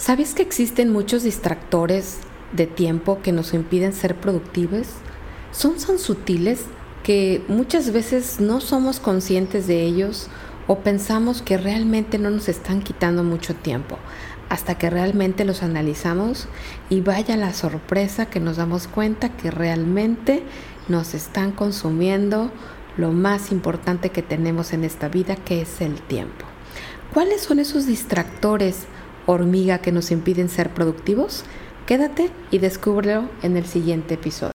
¿Sabes que existen muchos distractores de tiempo que nos impiden ser productivos? Son tan sutiles que muchas veces no somos conscientes de ellos o pensamos que realmente no nos están quitando mucho tiempo hasta que realmente los analizamos y vaya la sorpresa que nos damos cuenta que realmente nos están consumiendo lo más importante que tenemos en esta vida que es el tiempo. ¿Cuáles son esos distractores hormiga que nos impiden ser productivos? Quédate y descúbrelo en el siguiente episodio.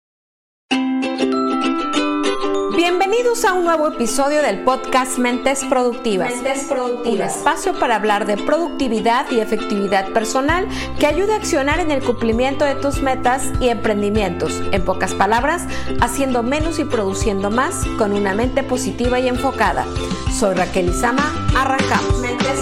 Bienvenidos a un nuevo episodio del podcast Mentes Productivas. Mentes Productivas. Un espacio para hablar de productividad y efectividad personal que ayude a accionar en el cumplimiento de tus metas y emprendimientos. En pocas palabras, haciendo menos y produciendo más con una mente positiva y enfocada. Soy Raquel Izama. Arrancamos. Mentes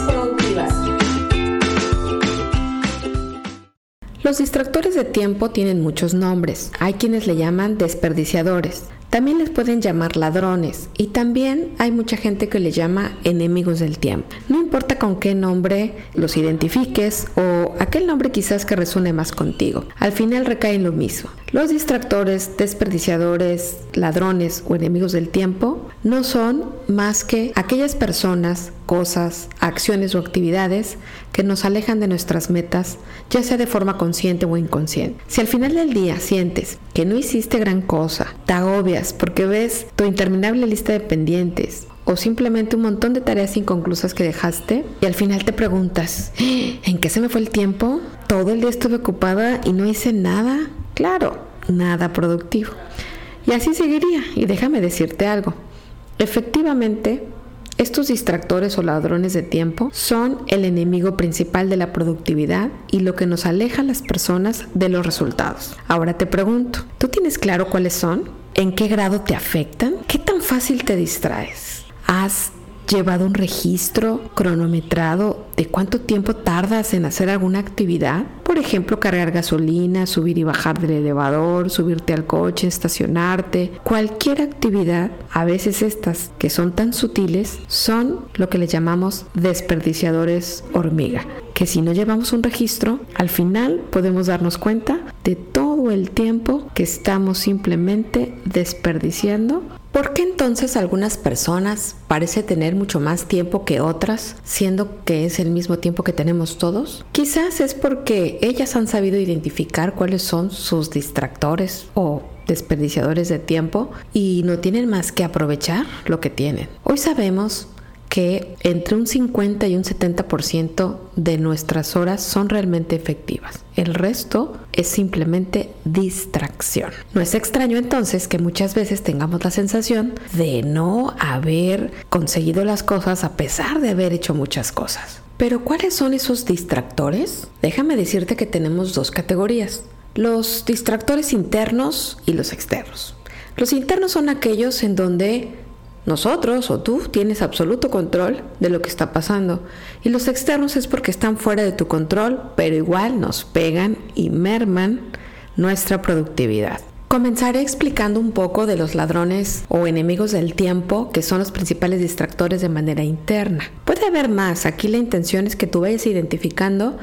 Los distractores de tiempo tienen muchos nombres. Hay quienes le llaman desperdiciadores. También les pueden llamar ladrones y también hay mucha gente que le llama enemigos del tiempo. No importa con qué nombre los identifiques o aquel nombre quizás que resuene más contigo. Al final recae en lo mismo. Los distractores, desperdiciadores, ladrones o enemigos del tiempo no son más que aquellas personas, cosas, acciones o actividades que nos alejan de nuestras metas, ya sea de forma consciente o inconsciente. Si al final del día sientes que no hiciste gran cosa, te agobias porque ves tu interminable lista de pendientes o simplemente un montón de tareas inconclusas que dejaste y al final te preguntas, ¿en qué se me fue el tiempo? Todo el día estuve ocupada y no hice nada. Claro, nada productivo. Y así seguiría. Y déjame decirte algo. Efectivamente, estos distractores o ladrones de tiempo son el enemigo principal de la productividad y lo que nos aleja a las personas de los resultados. Ahora te pregunto, ¿tú tienes claro cuáles son? ¿En qué grado te afectan? ¿Qué tan fácil te distraes? ¿Has llevado un registro cronometrado de cuánto tiempo tardas en hacer alguna actividad? Por ejemplo, cargar gasolina, subir y bajar del elevador, subirte al coche, estacionarte. Cualquier actividad, a veces estas que son tan sutiles, son lo que le llamamos desperdiciadores hormiga. Que si no llevamos un registro, al final podemos darnos cuenta de todo el tiempo que estamos simplemente desperdiciando ¿Por qué entonces algunas personas parece tener mucho más tiempo que otras, siendo que es el mismo tiempo que tenemos todos? Quizás es porque ellas han sabido identificar cuáles son sus distractores o desperdiciadores de tiempo y no tienen más que aprovechar lo que tienen. Hoy sabemos que entre un 50 y un 70% de nuestras horas son realmente efectivas. El resto es simplemente distracción. No es extraño entonces que muchas veces tengamos la sensación de no haber conseguido las cosas a pesar de haber hecho muchas cosas. Pero ¿cuáles son esos distractores? Déjame decirte que tenemos dos categorías. Los distractores internos y los externos. Los internos son aquellos en donde nosotros o tú tienes absoluto control de lo que está pasando y los externos es porque están fuera de tu control, pero igual nos pegan y merman nuestra productividad. Comenzaré explicando un poco de los ladrones o enemigos del tiempo, que son los principales distractores de manera interna. Puede haber más, aquí la intención es que tú vayas identificando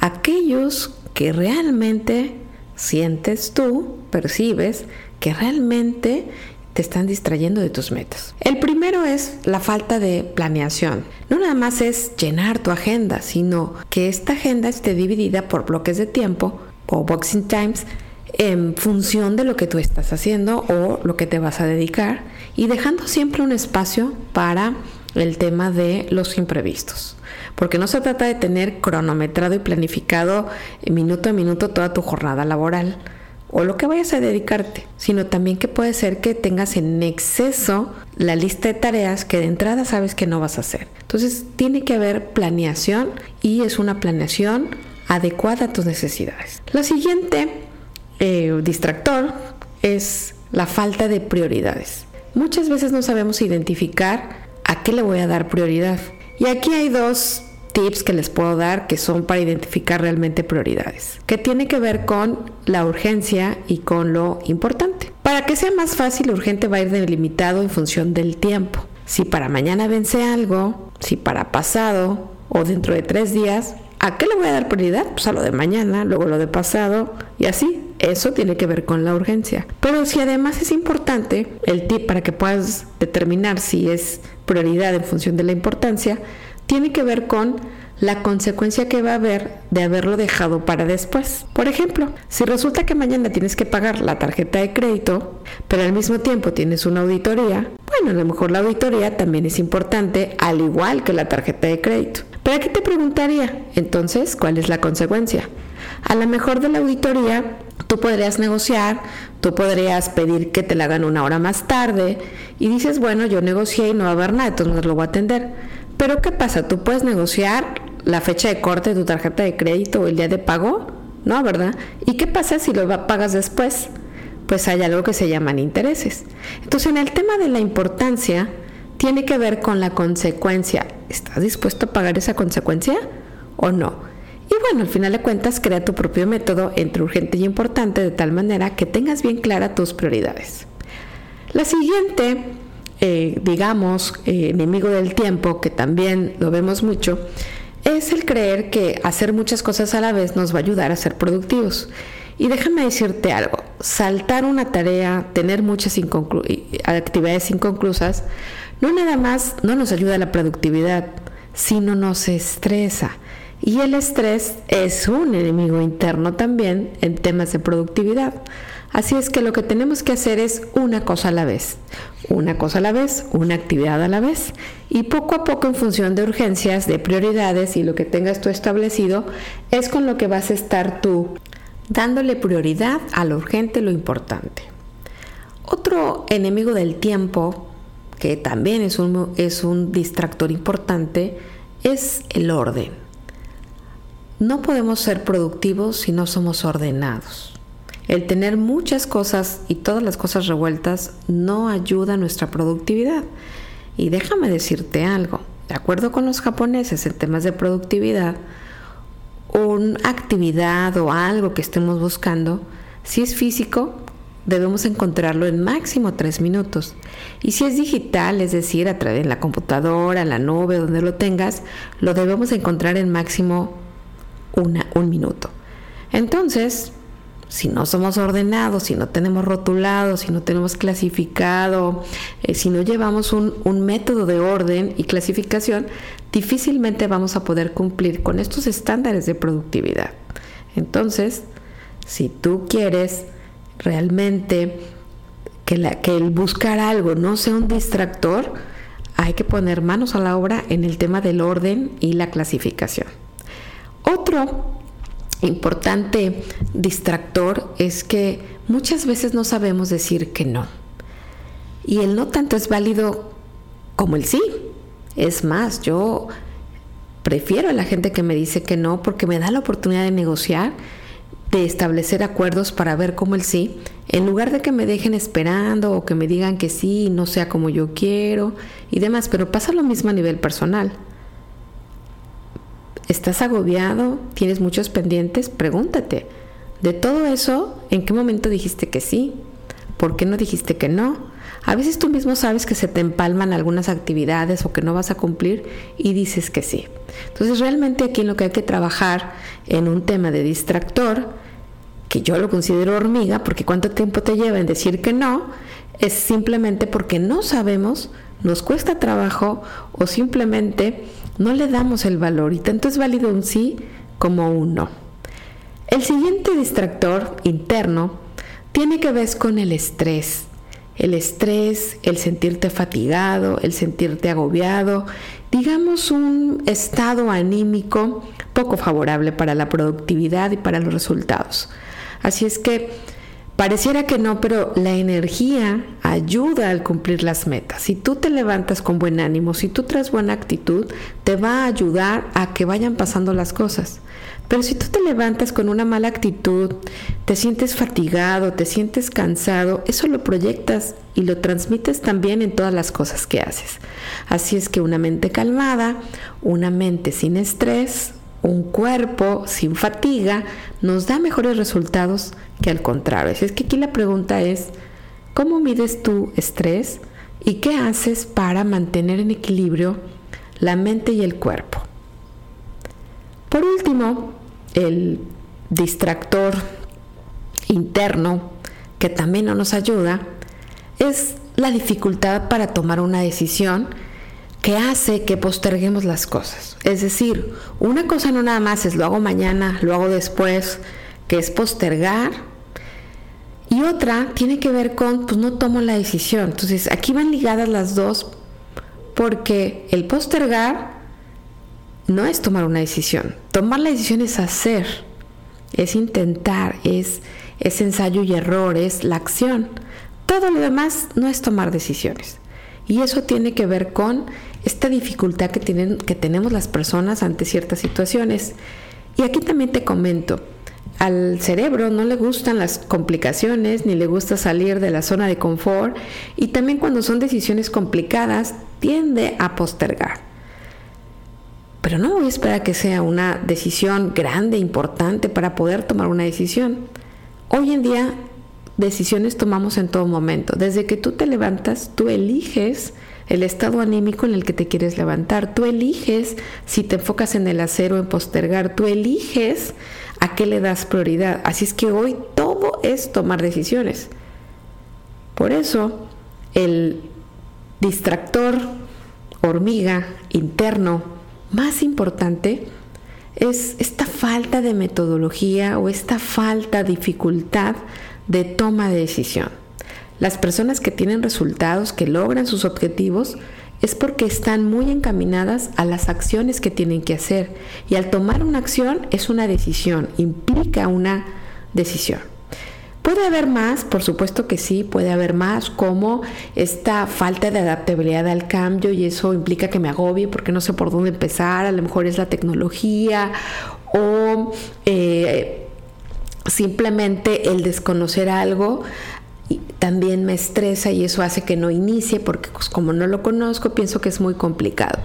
aquellos que realmente sientes tú, percibes, que realmente te están distrayendo de tus metas. El primero es la falta de planeación. No nada más es llenar tu agenda, sino que esta agenda esté dividida por bloques de tiempo o boxing times en función de lo que tú estás haciendo o lo que te vas a dedicar y dejando siempre un espacio para el tema de los imprevistos. Porque no se trata de tener cronometrado y planificado minuto a minuto toda tu jornada laboral o lo que vayas a dedicarte, sino también que puede ser que tengas en exceso la lista de tareas que de entrada sabes que no vas a hacer. Entonces tiene que haber planeación y es una planeación adecuada a tus necesidades. La siguiente eh, distractor es la falta de prioridades. Muchas veces no sabemos identificar a qué le voy a dar prioridad. Y aquí hay dos tips que les puedo dar que son para identificar realmente prioridades, que tiene que ver con la urgencia y con lo importante. Para que sea más fácil, urgente va a ir delimitado en función del tiempo. Si para mañana vence algo, si para pasado o dentro de tres días, ¿A qué le voy a dar prioridad? Pues a lo de mañana, luego lo de pasado y así. Eso tiene que ver con la urgencia. Pero si además es importante, el tip para que puedas determinar si es prioridad en función de la importancia, tiene que ver con la consecuencia que va a haber de haberlo dejado para después. Por ejemplo, si resulta que mañana tienes que pagar la tarjeta de crédito, pero al mismo tiempo tienes una auditoría, bueno, a lo mejor la auditoría también es importante, al igual que la tarjeta de crédito. Pero aquí te preguntaría, entonces, ¿cuál es la consecuencia? A lo mejor de la auditoría, tú podrías negociar, tú podrías pedir que te la hagan una hora más tarde y dices, bueno, yo negocié y no va a haber nada, entonces lo voy a atender. Pero ¿qué pasa? Tú puedes negociar la fecha de corte de tu tarjeta de crédito o el día de pago, ¿no? ¿Verdad? ¿Y qué pasa si lo pagas después? Pues hay algo que se llaman intereses. Entonces, en el tema de la importancia, tiene que ver con la consecuencia. ¿Estás dispuesto a pagar esa consecuencia o no? Y bueno, al final de cuentas, crea tu propio método entre urgente y importante de tal manera que tengas bien clara tus prioridades. La siguiente eh, digamos, eh, enemigo del tiempo, que también lo vemos mucho, es el creer que hacer muchas cosas a la vez nos va a ayudar a ser productivos. Y déjame decirte algo, saltar una tarea, tener muchas actividades inconclusas, no nada más no nos ayuda a la productividad, sino nos estresa. Y el estrés es un enemigo interno también en temas de productividad. Así es que lo que tenemos que hacer es una cosa a la vez, una cosa a la vez, una actividad a la vez y poco a poco en función de urgencias, de prioridades y lo que tengas tú establecido, es con lo que vas a estar tú dándole prioridad a lo urgente, lo importante. Otro enemigo del tiempo, que también es un, es un distractor importante, es el orden. No podemos ser productivos si no somos ordenados. El tener muchas cosas y todas las cosas revueltas no ayuda a nuestra productividad. Y déjame decirte algo, de acuerdo con los japoneses en temas de productividad, una actividad o algo que estemos buscando, si es físico, debemos encontrarlo en máximo tres minutos. Y si es digital, es decir, a través de la computadora, la nube, donde lo tengas, lo debemos encontrar en máximo una, un minuto. Entonces, si no somos ordenados, si no tenemos rotulado, si no tenemos clasificado, eh, si no llevamos un, un método de orden y clasificación, difícilmente vamos a poder cumplir con estos estándares de productividad. Entonces, si tú quieres realmente que, la, que el buscar algo no sea un distractor, hay que poner manos a la obra en el tema del orden y la clasificación. Otro importante distractor es que muchas veces no sabemos decir que no. Y el no tanto es válido como el sí. Es más, yo prefiero a la gente que me dice que no porque me da la oportunidad de negociar, de establecer acuerdos para ver cómo el sí, en lugar de que me dejen esperando o que me digan que sí, no sea como yo quiero y demás. Pero pasa lo mismo a nivel personal. ¿Estás agobiado? ¿Tienes muchos pendientes? Pregúntate. De todo eso, ¿en qué momento dijiste que sí? ¿Por qué no dijiste que no? A veces tú mismo sabes que se te empalman algunas actividades o que no vas a cumplir y dices que sí. Entonces realmente aquí lo que hay que trabajar en un tema de distractor, que yo lo considero hormiga, porque cuánto tiempo te lleva en decir que no, es simplemente porque no sabemos, nos cuesta trabajo o simplemente no le damos el valor y tanto es válido un sí como un no. El siguiente distractor interno tiene que ver con el estrés. El estrés, el sentirte fatigado, el sentirte agobiado, digamos un estado anímico poco favorable para la productividad y para los resultados. Así es que Pareciera que no, pero la energía ayuda al cumplir las metas. Si tú te levantas con buen ánimo, si tú traes buena actitud, te va a ayudar a que vayan pasando las cosas. Pero si tú te levantas con una mala actitud, te sientes fatigado, te sientes cansado, eso lo proyectas y lo transmites también en todas las cosas que haces. Así es que una mente calmada, una mente sin estrés, un cuerpo sin fatiga nos da mejores resultados que al contrario. es que aquí la pregunta es, ¿cómo mides tu estrés y qué haces para mantener en equilibrio la mente y el cuerpo? Por último, el distractor interno que también no nos ayuda es la dificultad para tomar una decisión que hace que posterguemos las cosas. Es decir, una cosa no nada más es lo hago mañana, lo hago después, que es postergar. Y otra tiene que ver con, pues no tomo la decisión. Entonces, aquí van ligadas las dos porque el postergar no es tomar una decisión. Tomar la decisión es hacer, es intentar, es, es ensayo y error, es la acción. Todo lo demás no es tomar decisiones. Y eso tiene que ver con esta dificultad que, tienen, que tenemos las personas ante ciertas situaciones. Y aquí también te comento, al cerebro no le gustan las complicaciones ni le gusta salir de la zona de confort y también cuando son decisiones complicadas tiende a postergar. Pero no voy a esperar que sea una decisión grande, importante para poder tomar una decisión. Hoy en día decisiones tomamos en todo momento. Desde que tú te levantas, tú eliges el estado anímico en el que te quieres levantar. Tú eliges si te enfocas en el acero, en postergar. Tú eliges a qué le das prioridad. Así es que hoy todo es tomar decisiones. Por eso, el distractor hormiga interno más importante es esta falta de metodología o esta falta, dificultad de toma de decisión. Las personas que tienen resultados, que logran sus objetivos, es porque están muy encaminadas a las acciones que tienen que hacer. Y al tomar una acción es una decisión, implica una decisión. ¿Puede haber más? Por supuesto que sí, puede haber más, como esta falta de adaptabilidad al cambio y eso implica que me agobie porque no sé por dónde empezar, a lo mejor es la tecnología o eh, simplemente el desconocer algo también me estresa y eso hace que no inicie porque pues, como no lo conozco pienso que es muy complicado.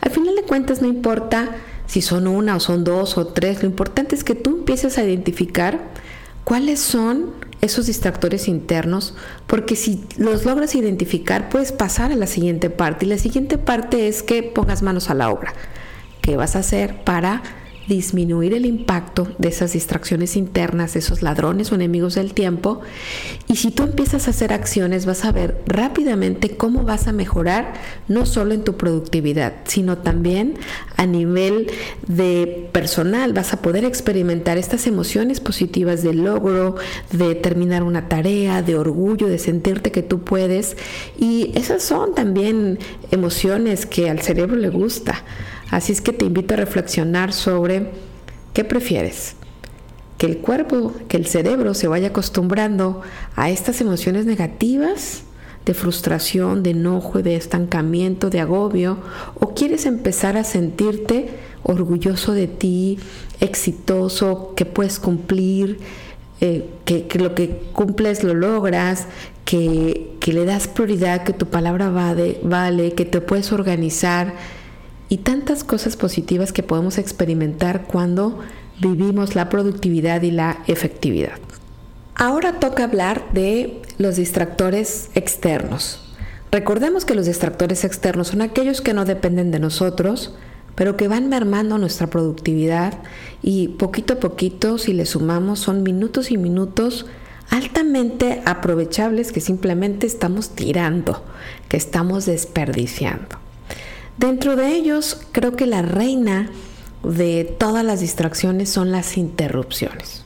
Al final de cuentas no importa si son una o son dos o tres, lo importante es que tú empieces a identificar cuáles son esos distractores internos, porque si los logras identificar puedes pasar a la siguiente parte y la siguiente parte es que pongas manos a la obra. ¿Qué vas a hacer para disminuir el impacto de esas distracciones internas, de esos ladrones o enemigos del tiempo. Y si tú empiezas a hacer acciones, vas a ver rápidamente cómo vas a mejorar no solo en tu productividad, sino también a nivel de personal. Vas a poder experimentar estas emociones positivas de logro, de terminar una tarea, de orgullo, de sentirte que tú puedes. Y esas son también emociones que al cerebro le gusta. Así es que te invito a reflexionar sobre qué prefieres. Que el cuerpo, que el cerebro se vaya acostumbrando a estas emociones negativas de frustración, de enojo, de estancamiento, de agobio, o quieres empezar a sentirte orgulloso de ti, exitoso, que puedes cumplir, eh, que, lo que cumples lo logras, que, que, le das prioridad, que tu palabra vale, vale, que te puedes organizar, y tantas cosas positivas que podemos experimentar cuando vivimos la productividad y la efectividad. Ahora toca hablar de los distractores externos. Recordemos que los distractores externos son aquellos que no dependen de nosotros, pero que van mermando nuestra productividad y poquito a poquito, si le sumamos, son minutos y minutos altamente aprovechables que simplemente estamos tirando, que estamos desperdiciando. Dentro de ellos, creo que la reina de todas las distracciones son las interrupciones.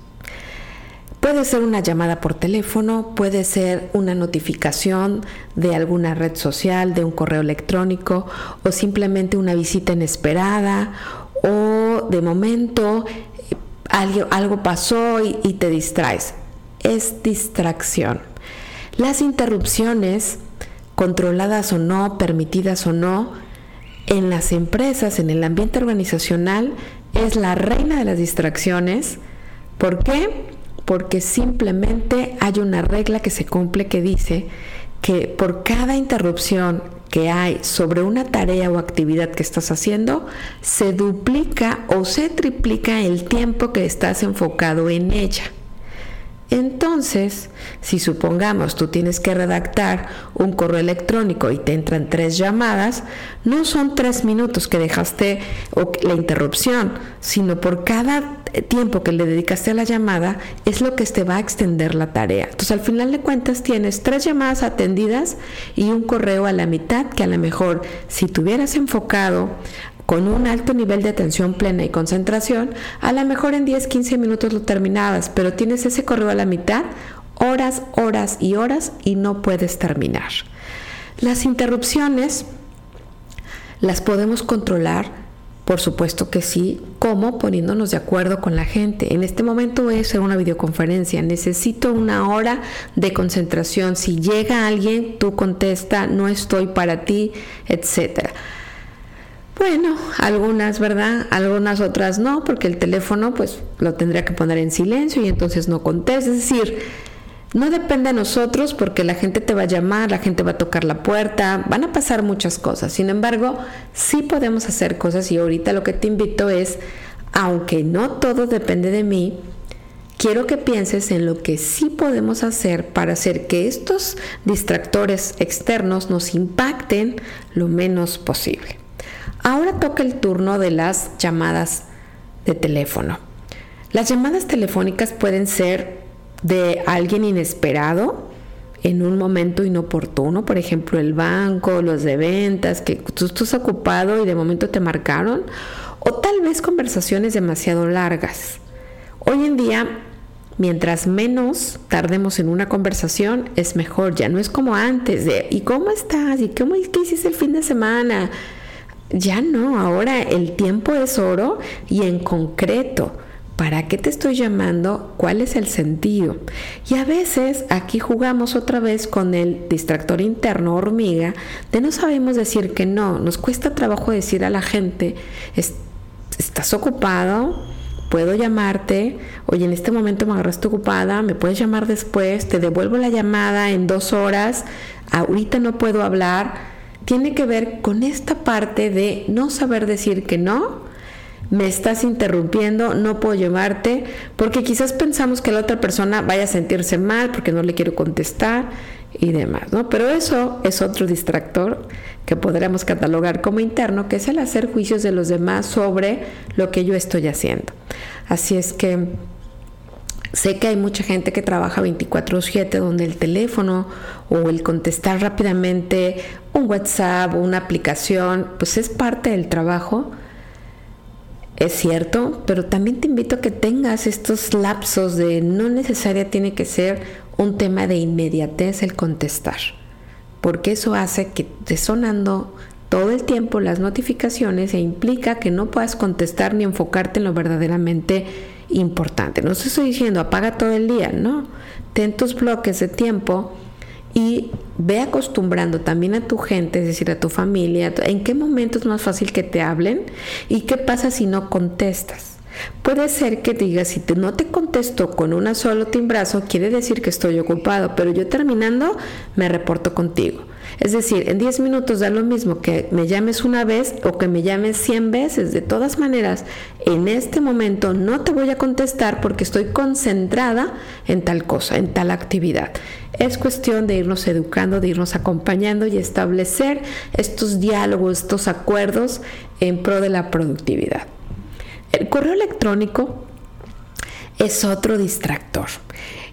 Puede ser una llamada por teléfono, puede ser una notificación de alguna red social, de un correo electrónico o simplemente una visita inesperada o de momento algo, algo pasó y te distraes. Es distracción. Las interrupciones, controladas o no, permitidas o no, en las empresas, en el ambiente organizacional, es la reina de las distracciones. ¿Por qué? Porque simplemente hay una regla que se cumple que dice que por cada interrupción que hay sobre una tarea o actividad que estás haciendo, se duplica o se triplica el tiempo que estás enfocado en ella. Entonces, si supongamos tú tienes que redactar un correo electrónico y te entran tres llamadas, no son tres minutos que dejaste o la interrupción, sino por cada tiempo que le dedicaste a la llamada es lo que te va a extender la tarea. Entonces, al final de cuentas tienes tres llamadas atendidas y un correo a la mitad que a lo mejor si tuvieras enfocado con un alto nivel de atención plena y concentración, a lo mejor en 10, 15 minutos lo terminabas, pero tienes ese correo a la mitad, horas, horas y horas y no puedes terminar. Las interrupciones las podemos controlar, por supuesto que sí, como poniéndonos de acuerdo con la gente. En este momento voy a hacer una videoconferencia, necesito una hora de concentración. Si llega alguien, tú contesta, no estoy para ti, etcétera. Bueno, algunas, ¿verdad? Algunas otras no, porque el teléfono pues lo tendría que poner en silencio y entonces no contesta. Es decir, no depende de nosotros porque la gente te va a llamar, la gente va a tocar la puerta, van a pasar muchas cosas. Sin embargo, sí podemos hacer cosas y ahorita lo que te invito es, aunque no todo depende de mí, quiero que pienses en lo que sí podemos hacer para hacer que estos distractores externos nos impacten lo menos posible. Ahora toca el turno de las llamadas de teléfono. Las llamadas telefónicas pueden ser de alguien inesperado en un momento inoportuno, por ejemplo el banco, los de ventas, que tú estás ocupado y de momento te marcaron, o tal vez conversaciones demasiado largas. Hoy en día, mientras menos tardemos en una conversación, es mejor, ya no es como antes de ¿y cómo estás? ¿y cómo, qué hiciste el fin de semana? Ya no, ahora el tiempo es oro y en concreto. ¿Para qué te estoy llamando? ¿Cuál es el sentido? Y a veces aquí jugamos otra vez con el distractor interno hormiga de no sabemos decir que no. Nos cuesta trabajo decir a la gente, estás ocupado, puedo llamarte, oye, en este momento me agarraste ocupada, me puedes llamar después, te devuelvo la llamada en dos horas, ahorita no puedo hablar tiene que ver con esta parte de no saber decir que no, me estás interrumpiendo, no puedo llevarte, porque quizás pensamos que la otra persona vaya a sentirse mal porque no le quiero contestar y demás, ¿no? Pero eso es otro distractor que podríamos catalogar como interno, que es el hacer juicios de los demás sobre lo que yo estoy haciendo. Así es que Sé que hay mucha gente que trabaja 24/7 donde el teléfono o el contestar rápidamente un WhatsApp o una aplicación, pues es parte del trabajo. Es cierto, pero también te invito a que tengas estos lapsos de no necesaria tiene que ser un tema de inmediatez el contestar, porque eso hace que esté sonando todo el tiempo las notificaciones e implica que no puedas contestar ni enfocarte en lo verdaderamente importante. No te estoy diciendo apaga todo el día, no. Ten tus bloques de tiempo y ve acostumbrando también a tu gente, es decir, a tu familia, en qué momento es más fácil que te hablen y qué pasa si no contestas. Puede ser que digas, si no te contesto con una solo timbrazo, quiere decir que estoy ocupado, pero yo terminando me reporto contigo. Es decir, en 10 minutos da lo mismo que me llames una vez o que me llames 100 veces. De todas maneras, en este momento no te voy a contestar porque estoy concentrada en tal cosa, en tal actividad. Es cuestión de irnos educando, de irnos acompañando y establecer estos diálogos, estos acuerdos en pro de la productividad. El correo electrónico es otro distractor.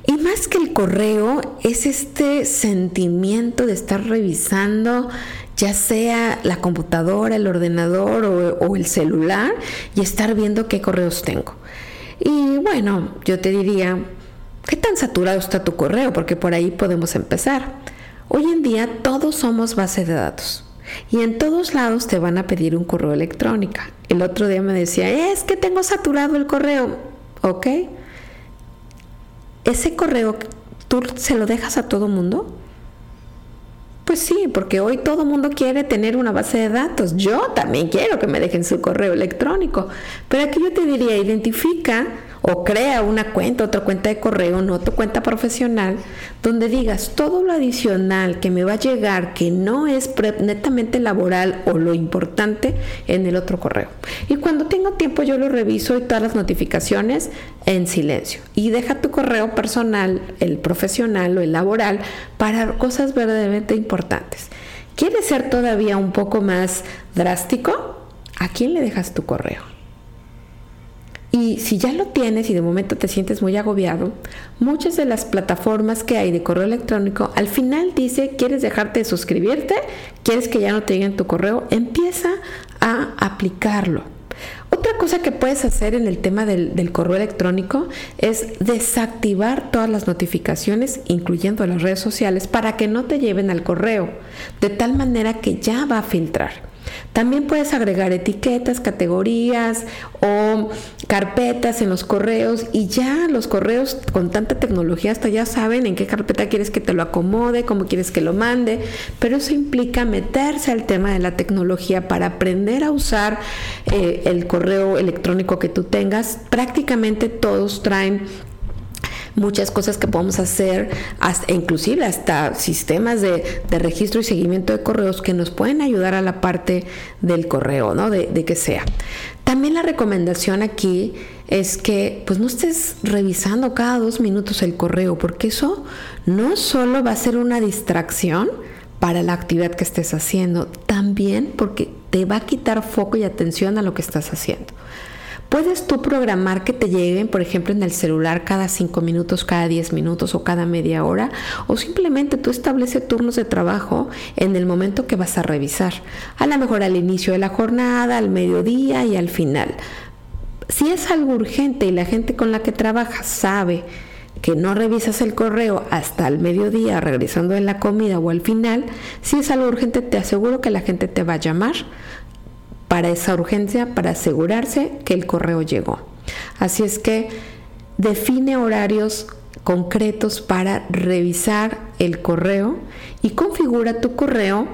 Y más que el correo, es este sentimiento de estar revisando ya sea la computadora, el ordenador o, el celular y estar viendo qué correos tengo. Y bueno, yo te diría, ¿qué tan saturado está tu correo? Porque por ahí podemos empezar. Hoy en día todos somos base de datos y en todos lados te van a pedir un correo electrónico. El otro día me decía, es que tengo saturado el correo. ¿Ok? Ese correo tú se lo dejas a todo mundo? Pues sí, porque hoy todo mundo quiere tener una base de datos. Yo también quiero que me dejen su correo electrónico. Pero aquí yo te diría, identifica o crea una cuenta, otra cuenta de correo, no tu cuenta profesional, donde digas todo lo adicional que me va a llegar que no es netamente laboral o lo importante en el otro correo. Y cuando tengo tiempo yo lo reviso y todas las notificaciones en silencio. Y deja tu correo personal, el profesional o el laboral, para cosas verdaderamente importantes. ¿Quieres ser todavía un poco más drástico? ¿A quién le dejas tu correo? Y si ya lo tienes y de momento te sientes muy agobiado, muchas de las plataformas que hay de correo electrónico al final dice, ¿quieres dejarte de suscribirte? ¿Quieres que ya no te lleguen tu correo? Empieza a aplicarlo. Otra cosa que puedes hacer en el tema del, del, correo electrónico es desactivar todas las notificaciones, incluyendo las redes sociales, para que no te lleven al correo, de tal manera que ya va a filtrar. También puedes agregar etiquetas, categorías o carpetas en los correos y ya los correos con tanta tecnología hasta ya saben en qué carpeta quieres que te lo acomode, cómo quieres que lo mande, pero eso implica meterse al tema de la tecnología para aprender a usar eh, el correo electrónico que tú tengas. Prácticamente todos traen muchas cosas que podemos hacer, hasta, inclusive hasta sistemas de, registro y seguimiento de correos que nos pueden ayudar a la parte del correo, ¿no? De, de que sea. También la recomendación aquí es que pues no estés revisando cada dos minutos el correo, porque eso no solo va a ser una distracción para la actividad que estés haciendo, también porque te va a quitar foco y atención a lo que estás haciendo. Puedes tú programar que te lleguen, por ejemplo, en el celular cada 5 minutos, cada 10 minutos o cada media hora, o simplemente tú estableces turnos de trabajo en el momento que vas a revisar. A lo mejor al inicio de la jornada, al mediodía y al final. Si es algo urgente y la gente con la que trabajas sabe que no revisas el correo hasta el mediodía, regresando en la comida o al final, si es algo urgente, te aseguro que la gente te va a llamar para esa urgencia, para asegurarse que el correo llegó. Así es que define horarios concretos para revisar el correo y configura tu correo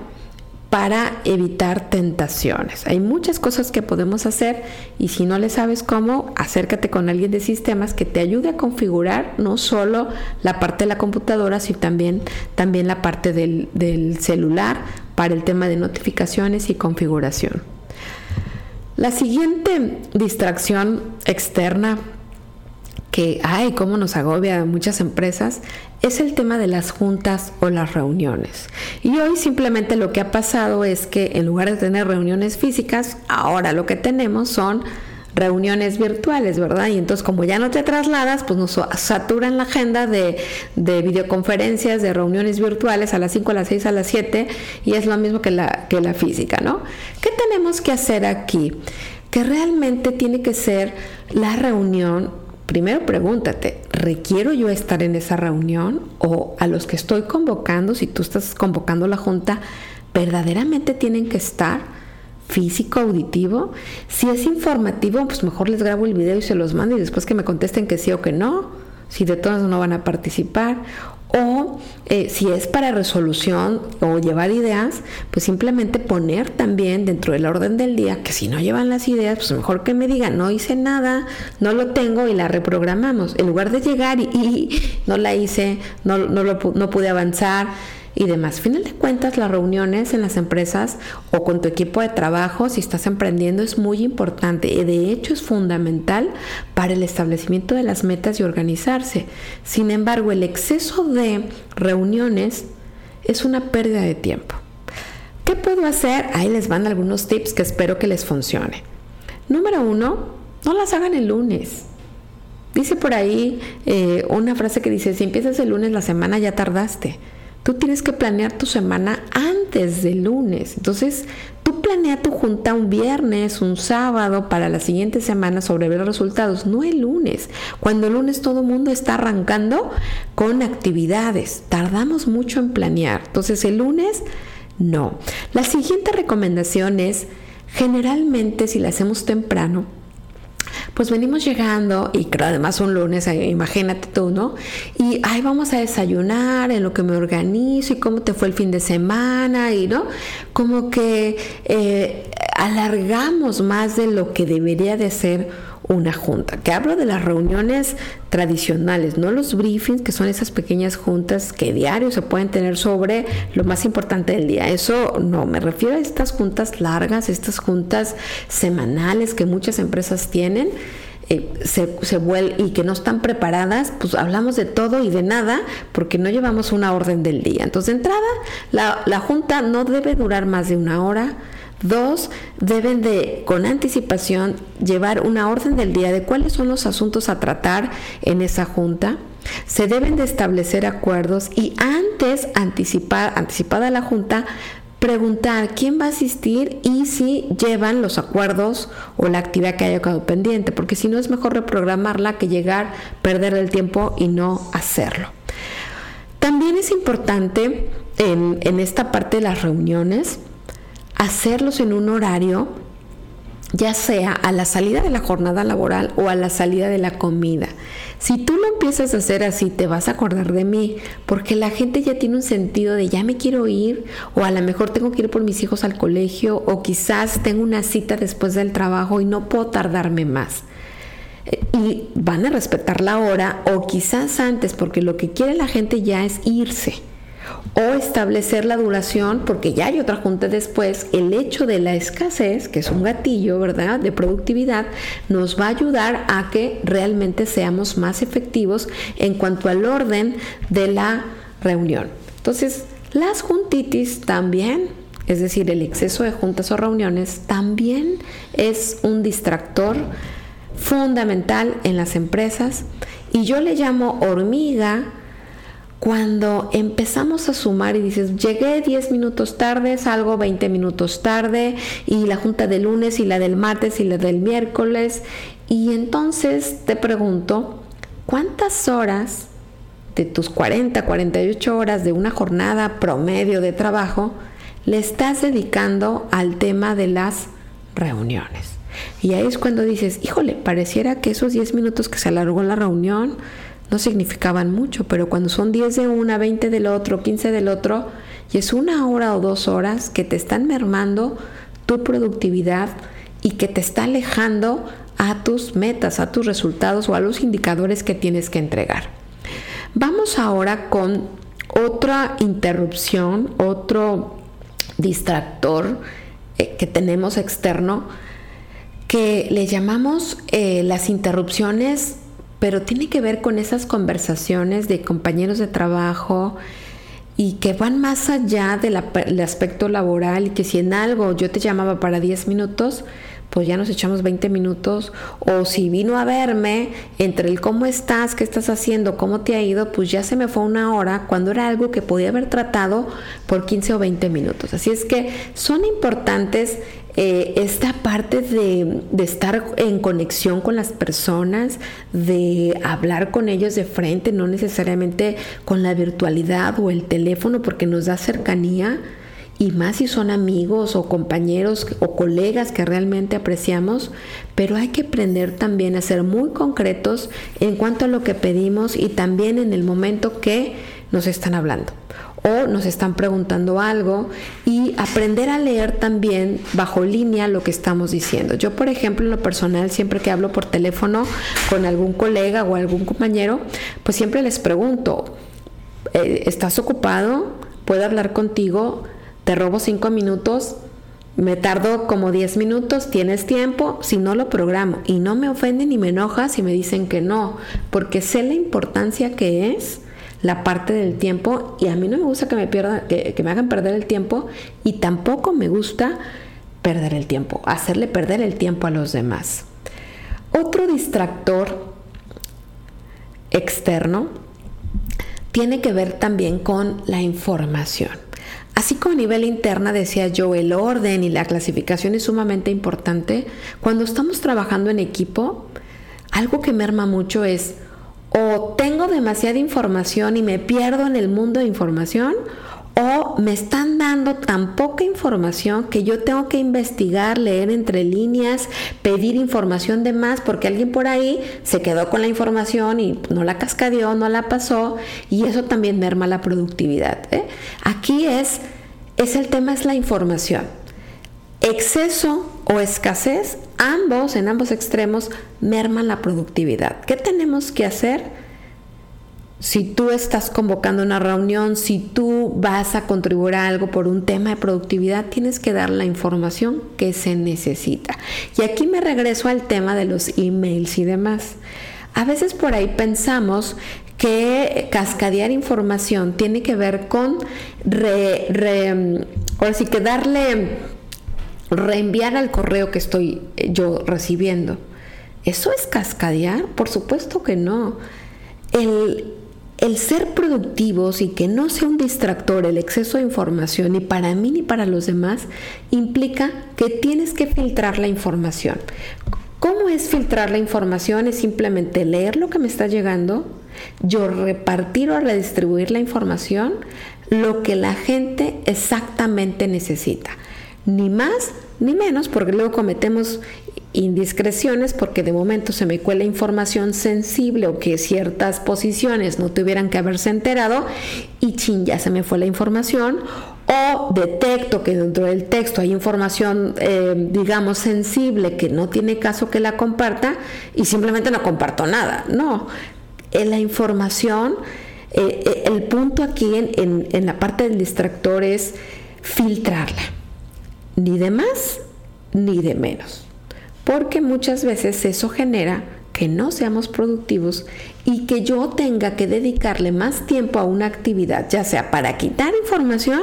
para evitar tentaciones. Hay muchas cosas que podemos hacer y si no le sabes cómo, acércate con alguien de sistemas que te ayude a configurar no solo la parte de la computadora, sino también, también la parte del, del celular para el tema de notificaciones y configuración. La siguiente distracción externa que hay, cómo nos agobia a muchas empresas, es el tema de las juntas o las reuniones. Y hoy simplemente lo que ha pasado es que en lugar de tener reuniones físicas, ahora lo que tenemos son reuniones virtuales, ¿verdad? Y entonces como ya no te trasladas, pues nos saturan la agenda de, videoconferencias, de reuniones virtuales a las 5, a las 6, a las 7 y es lo mismo que la, que la física, ¿no? ¿Qué tenemos que hacer aquí? Que realmente tiene que ser la reunión primero pregúntate, ¿requiero yo estar en esa reunión? O a los que estoy convocando, si tú estás convocando la junta, ¿verdaderamente tienen que estar? Físico, auditivo. Si es informativo, pues mejor les grabo el video y se los mando y después que me contesten que sí o que no, si de todas no van a participar. O eh, si es para resolución o llevar ideas, pues simplemente poner también dentro del orden del día que si no llevan las ideas, pues mejor que me digan, no hice nada, no lo tengo y la reprogramamos. En lugar de llegar y, no la hice, no, no, lo, no pude avanzar y demás. Final de cuentas, las reuniones en las empresas o con tu equipo de trabajo, si estás emprendiendo, es muy importante y de hecho es fundamental para el establecimiento de las metas y organizarse. Sin embargo, el exceso de reuniones es una pérdida de tiempo. ¿Qué puedo hacer? Ahí les van algunos tips que espero que les funcione. Número uno, no las hagan el lunes. Dice por ahí eh, una frase que dice, si empiezas el lunes la semana ya tardaste. Tú tienes que planear tu semana antes del lunes. Entonces, tú planea tu junta un viernes, un sábado para la siguiente semana sobre ver resultados, no el lunes. Cuando el lunes todo el mundo está arrancando con actividades. Tardamos mucho en planear. Entonces, el lunes, no. La siguiente recomendación es, generalmente si la hacemos temprano, pues venimos llegando y creo además un lunes, eh, imagínate tú, ¿no? Y ahí vamos a desayunar en lo que me organizo y cómo te fue el fin de semana y, ¿no? Como que eh, alargamos más de lo que debería de ser una junta. Que hablo de las reuniones tradicionales, no los briefings, que son esas pequeñas juntas que diario se pueden tener sobre lo más importante del día. Eso no, me refiero a estas juntas largas, estas juntas semanales que muchas empresas tienen. Eh, se, se y que no están preparadas, pues hablamos de todo y de nada porque no llevamos una orden del día. Entonces, de entrada, la, la junta no debe durar más de una hora Dos, deben de, con anticipación, llevar una orden del día de cuáles son los asuntos a tratar en esa junta. Se deben de establecer acuerdos y antes, anticipar, anticipada la junta, preguntar quién va a asistir y si llevan los acuerdos o la actividad que haya quedado pendiente, porque si no es mejor reprogramarla que llegar, perder el tiempo y no hacerlo. También es importante en, en esta parte de las reuniones, hacerlos en un horario, ya sea a la salida de la jornada laboral o a la salida de la comida. Si tú lo empiezas a hacer así, te vas a acordar de mí, porque la gente ya tiene un sentido de ya me quiero ir, o a lo mejor tengo que ir por mis hijos al colegio, o quizás tengo una cita después del trabajo y no puedo tardarme más y van a respetar la hora o quizás antes porque lo que quiere la gente ya es irse o establecer la duración, porque ya hay otra junta después, el hecho de la escasez, que es un gatillo, ¿verdad?, de productividad, nos va a ayudar a que realmente seamos más efectivos en cuanto al orden de la reunión. Entonces, las juntitis también, es decir, el exceso de juntas o reuniones, también es un distractor fundamental en las empresas y yo le llamo hormiga cuando empezamos a sumar y dices, llegué 10 minutos tarde, salgo 20 minutos tarde, y la junta del lunes y la del martes y la del miércoles, y entonces te pregunto, ¿cuántas horas de tus 40, 48 horas de una jornada promedio de trabajo le estás dedicando al tema de las reuniones? Y ahí es cuando dices, híjole, pareciera que esos 10 minutos que se alargó la reunión, no significaban mucho, pero cuando son 10 de una, 20 del otro, 15 del otro, y es una hora o dos horas que te están mermando tu productividad y que te está alejando a tus metas, a tus resultados o a los indicadores que tienes que entregar. Vamos ahora con otra interrupción, otro distractor eh, que tenemos externo, que le llamamos eh, las interrupciones pero tiene que ver con esas conversaciones de compañeros de trabajo y que van más allá del aspecto laboral y que si en algo yo te llamaba para 10 minutos, pues ya nos echamos 20 minutos, o si vino a verme, entre el cómo estás, qué estás haciendo, cómo te ha ido, pues ya se me fue una hora cuando era algo que podía haber tratado por 15 o 20 minutos. Así es que son importantes eh, esta parte de, estar en conexión con las personas, de hablar con ellos de frente, no necesariamente con la virtualidad o el teléfono, porque nos da cercanía, y más si son amigos o compañeros o colegas que realmente apreciamos, pero hay que aprender también a ser muy concretos en cuanto a lo que pedimos y también en el momento que nos están hablando o nos están preguntando algo y aprender a leer también bajo línea lo que estamos diciendo. Yo, por ejemplo, en lo personal, siempre que hablo por teléfono con algún colega o algún compañero, pues siempre les pregunto, eh, ¿estás ocupado? ¿Puedo hablar contigo? ¿Te robo cinco minutos? Me tardo como 10 minutos, tienes tiempo, si no lo programo. Y no me ofende ni me enoja si me dicen que no, porque sé la importancia que es la parte del tiempo y a mí no me gusta que me, pierda, que, me hagan perder el tiempo y tampoco me gusta perder el tiempo, hacerle perder el tiempo a los demás. Otro distractor externo tiene que ver también con la información. Así como a nivel interna decía yo, el orden y la clasificación es sumamente importante. Cuando estamos trabajando en equipo, algo que merma mucho es o tengo demasiada información y me pierdo en el mundo de información, o me están dando tan poca información que yo tengo que investigar, leer entre líneas, pedir información de más porque alguien por ahí se quedó con la información y no la cascadeó, no la pasó y eso también merma la productividad. ¿eh? Aquí es, es el tema es la información. Exceso o escasez ambos, en ambos extremos, merman la productividad. ¿Qué tenemos que hacer? Si tú estás convocando una reunión, si tú vas a contribuir a algo por un tema de productividad, tienes que dar la información que se necesita. Y aquí me regreso al tema de los emails y demás. A veces por ahí pensamos que cascadear información tiene que ver con re, ahora sí que darle, reenviar al correo que estoy yo recibiendo. ¿Eso es cascadear? Por supuesto que no. El, el ser productivos y que no sea un distractor el exceso de información ni para mí ni para los demás implica que tienes que filtrar la información. ¿Cómo es filtrar la información? Es simplemente leer lo que me está llegando, yo repartir o redistribuir la información, lo que la gente exactamente necesita. Ni más ni menos, porque luego cometemos indiscreciones porque de momento se me cuela información sensible o que ciertas posiciones no tuvieran que haberse enterado y chin, ya se me fue la información o detecto que dentro del texto hay información, eh, digamos, sensible que no tiene caso que la comparta y simplemente no comparto nada. No, en la información, eh, eh, el punto aquí en, en la parte del distractor es filtrarla, ni de más ni de menos porque muchas veces eso genera que no seamos productivos y que yo tenga que dedicarle más tiempo a una actividad, ya sea para quitar información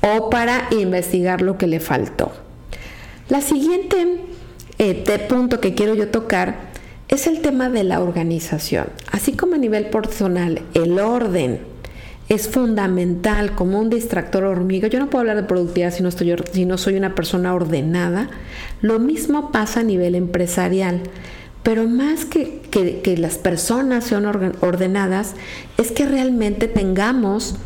o para investigar lo que le faltó. La siguiente eh, punto que quiero yo tocar es el tema de la organización. Así como a nivel personal, el orden es fundamental como un distractor hormiga. Yo no puedo hablar de productividad si no, estoy, si no soy una persona ordenada. Lo mismo pasa a nivel empresarial. Pero más que, que las personas sean ordenadas, es que realmente tengamos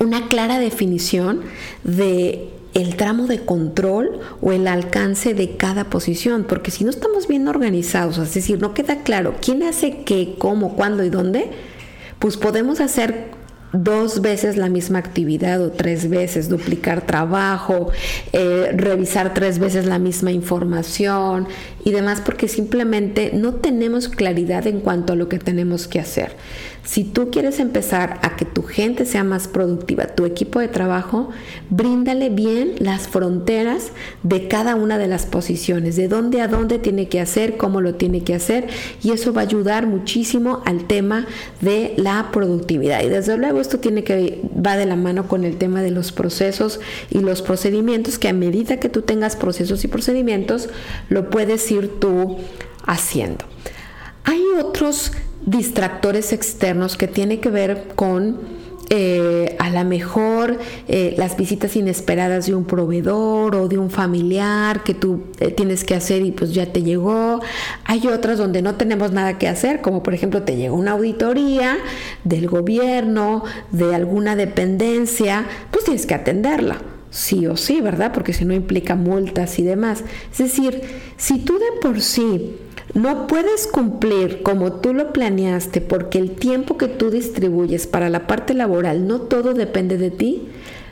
una clara definición de el tramo de control o el alcance de cada posición, porque si no estamos bien organizados, es decir, no queda claro quién hace qué, cómo, cuándo y dónde, pues podemos hacer dos veces la misma actividad o tres veces, duplicar trabajo, eh, revisar tres veces la misma información y demás, porque simplemente no tenemos claridad en cuanto a lo que tenemos que hacer. Si tú quieres empezar a que tu gente sea más productiva, tu equipo de trabajo, bríndale bien las fronteras de cada una de las posiciones, de dónde a dónde tiene que hacer, cómo lo tiene que hacer, y eso va a ayudar muchísimo al tema de la productividad. Y desde luego esto tiene que va de la mano con el tema de los procesos y los procedimientos, que a medida que tú tengas procesos y procedimientos, lo puedes ir tú haciendo. Hay otros distractores externos que tiene que ver con eh, a lo mejor eh, las visitas inesperadas de un proveedor o de un familiar que tú eh, tienes que hacer y pues ya te llegó. Hay otras donde no tenemos nada que hacer, como por ejemplo te llegó una auditoría del gobierno, de alguna dependencia, pues tienes que atenderla sí o sí, ¿verdad? Porque si no implica multas y demás. Es decir, si tú de por sí no puedes cumplir como tú lo planeaste porque el tiempo que tú distribuyes para la parte laboral no todo depende de ti.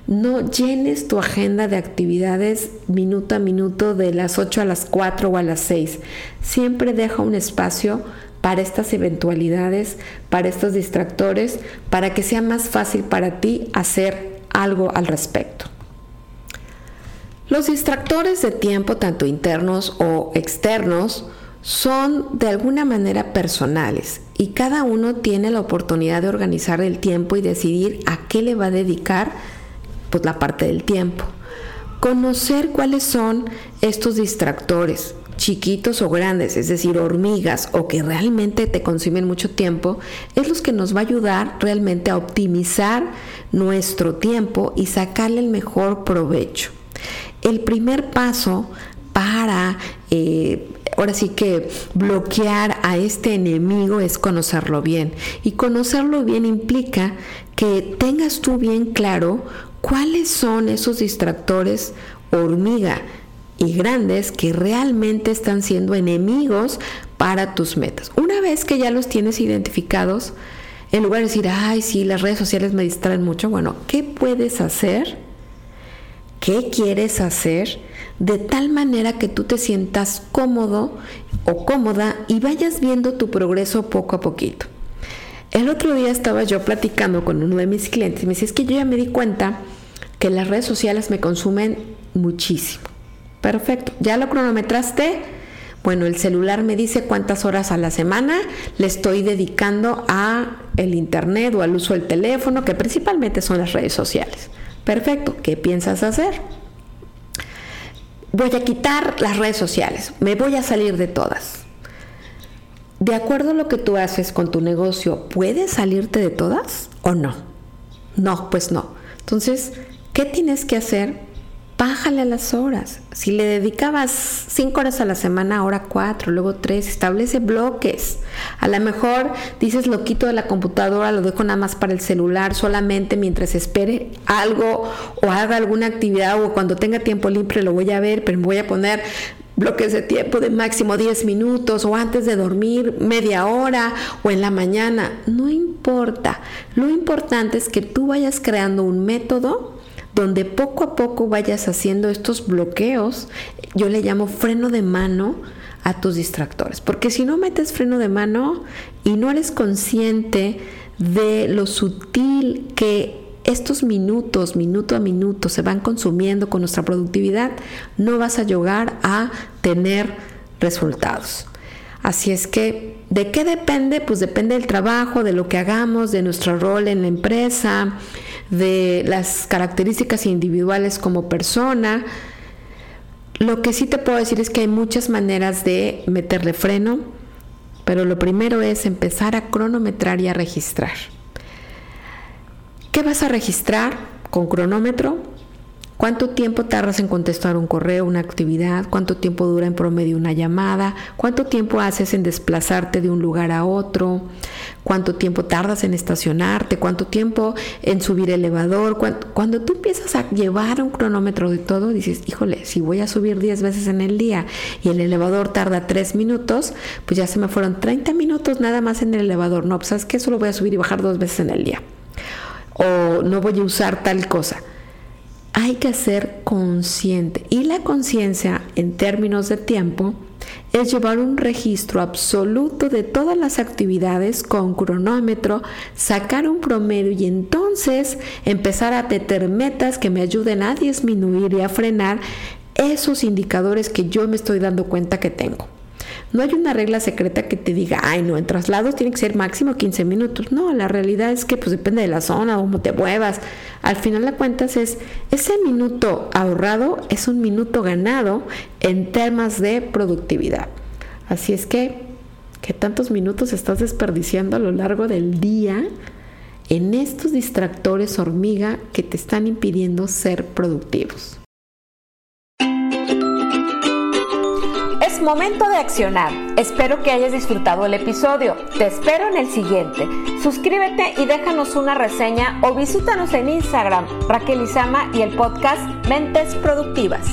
No llenes tu agenda de actividades minuto a minuto de las 8 a las 4 o a las 6. Siempre deja un espacio para estas eventualidades, para estos distractores, para que sea más fácil para ti hacer algo al respecto. Los distractores de tiempo, tanto internos o externos, son de alguna manera personales y cada uno tiene la oportunidad de organizar el tiempo y decidir a qué le va a dedicar pues, la parte del tiempo. Conocer cuáles son estos distractores, chiquitos o grandes, es decir, hormigas o que realmente te consumen mucho tiempo, es los que nos va a ayudar realmente a optimizar nuestro tiempo y sacarle el mejor provecho. El primer paso para eh, ahora sí que bloquear a este enemigo es conocerlo bien. Y conocerlo bien implica que tengas tú bien claro cuáles son esos distractores hormiga y grandes que realmente están siendo enemigos para tus metas. Una vez que ya los tienes identificados, en lugar de decir, ay, sí, las redes sociales me distraen mucho, bueno, ¿qué puedes hacer? qué quieres hacer de tal manera que tú te sientas cómodo o cómoda y vayas viendo tu progreso poco a poquito. El otro día estaba yo platicando con uno de mis clientes y me dice, es que yo ya me di cuenta que las redes sociales me consumen muchísimo. Perfecto, ¿ya lo cronometraste? Bueno, el celular me dice cuántas horas a la semana le estoy dedicando a el internet o al uso del teléfono, que principalmente son las redes sociales. Perfecto, ¿qué piensas hacer? Voy a quitar las redes sociales, me voy a salir de todas. De acuerdo a lo que tú haces con tu negocio, ¿puedes salirte de todas o no? No, pues no. Entonces, ¿qué tienes que hacer bájale a las horas. Si le dedicabas cinco horas a la semana, ahora cuatro, luego tres, establece bloques. A lo mejor dices lo quito de la computadora, lo dejo nada más para el celular, solamente mientras espere algo o haga alguna actividad o cuando tenga tiempo libre lo voy a ver, pero me voy a poner bloques de tiempo de máximo 10 minutos o antes de dormir media hora o en la mañana. No importa. Lo importante es que tú vayas creando un método donde poco a poco vayas haciendo estos bloqueos, yo le llamo freno de mano a tus distractores, porque si no metes freno de mano y no eres consciente de lo sutil que estos minutos, minuto a minuto, se van consumiendo con nuestra productividad, no vas a llegar a tener resultados. Así es que, ¿de qué depende? Pues depende del trabajo, de lo que hagamos, de nuestro rol en la empresa, de las características individuales como persona. Lo que sí te puedo decir es que hay muchas maneras de meterle freno, pero lo primero es empezar a cronometrar y a registrar. ¿Qué vas a registrar con cronómetro? ¿Cuánto tiempo tardas en contestar un correo, una actividad? ¿Cuánto tiempo dura en promedio una llamada? ¿Cuánto tiempo haces en desplazarte de un lugar a otro? ¿Cuánto tiempo tardas en estacionarte? ¿Cuánto tiempo en subir el elevador? Cuando, tú empiezas a llevar un cronómetro de todo, dices, híjole, si voy a subir 10 veces en el día y el elevador tarda 3 minutos, pues ya se me fueron 30 minutos nada más en el elevador. No, pues sabes que solo voy a subir y bajar dos veces en el día. O no voy a usar tal cosa hay que ser consciente. Y la conciencia en términos de tiempo es llevar un registro absoluto de todas las actividades con cronómetro, sacar un promedio y entonces empezar a meter metas que me ayuden a disminuir y a frenar esos indicadores que yo me estoy dando cuenta que tengo. No hay una regla secreta que te diga, ay, no, en traslados tiene que ser máximo 15 minutos. No, la realidad es que pues depende de la zona, cómo te muevas. Al final de cuentas es, ese minuto ahorrado es un minuto ganado en temas de productividad. Así es que, ¿qué tantos minutos estás desperdiciando a lo largo del día en estos distractores hormiga que te están impidiendo ser productivos? Momento de accionar. Espero que hayas disfrutado el episodio. Te espero en el siguiente. Suscríbete y déjanos una reseña o visítanos en Instagram, Raquel Izama y el podcast Mentes Productivas.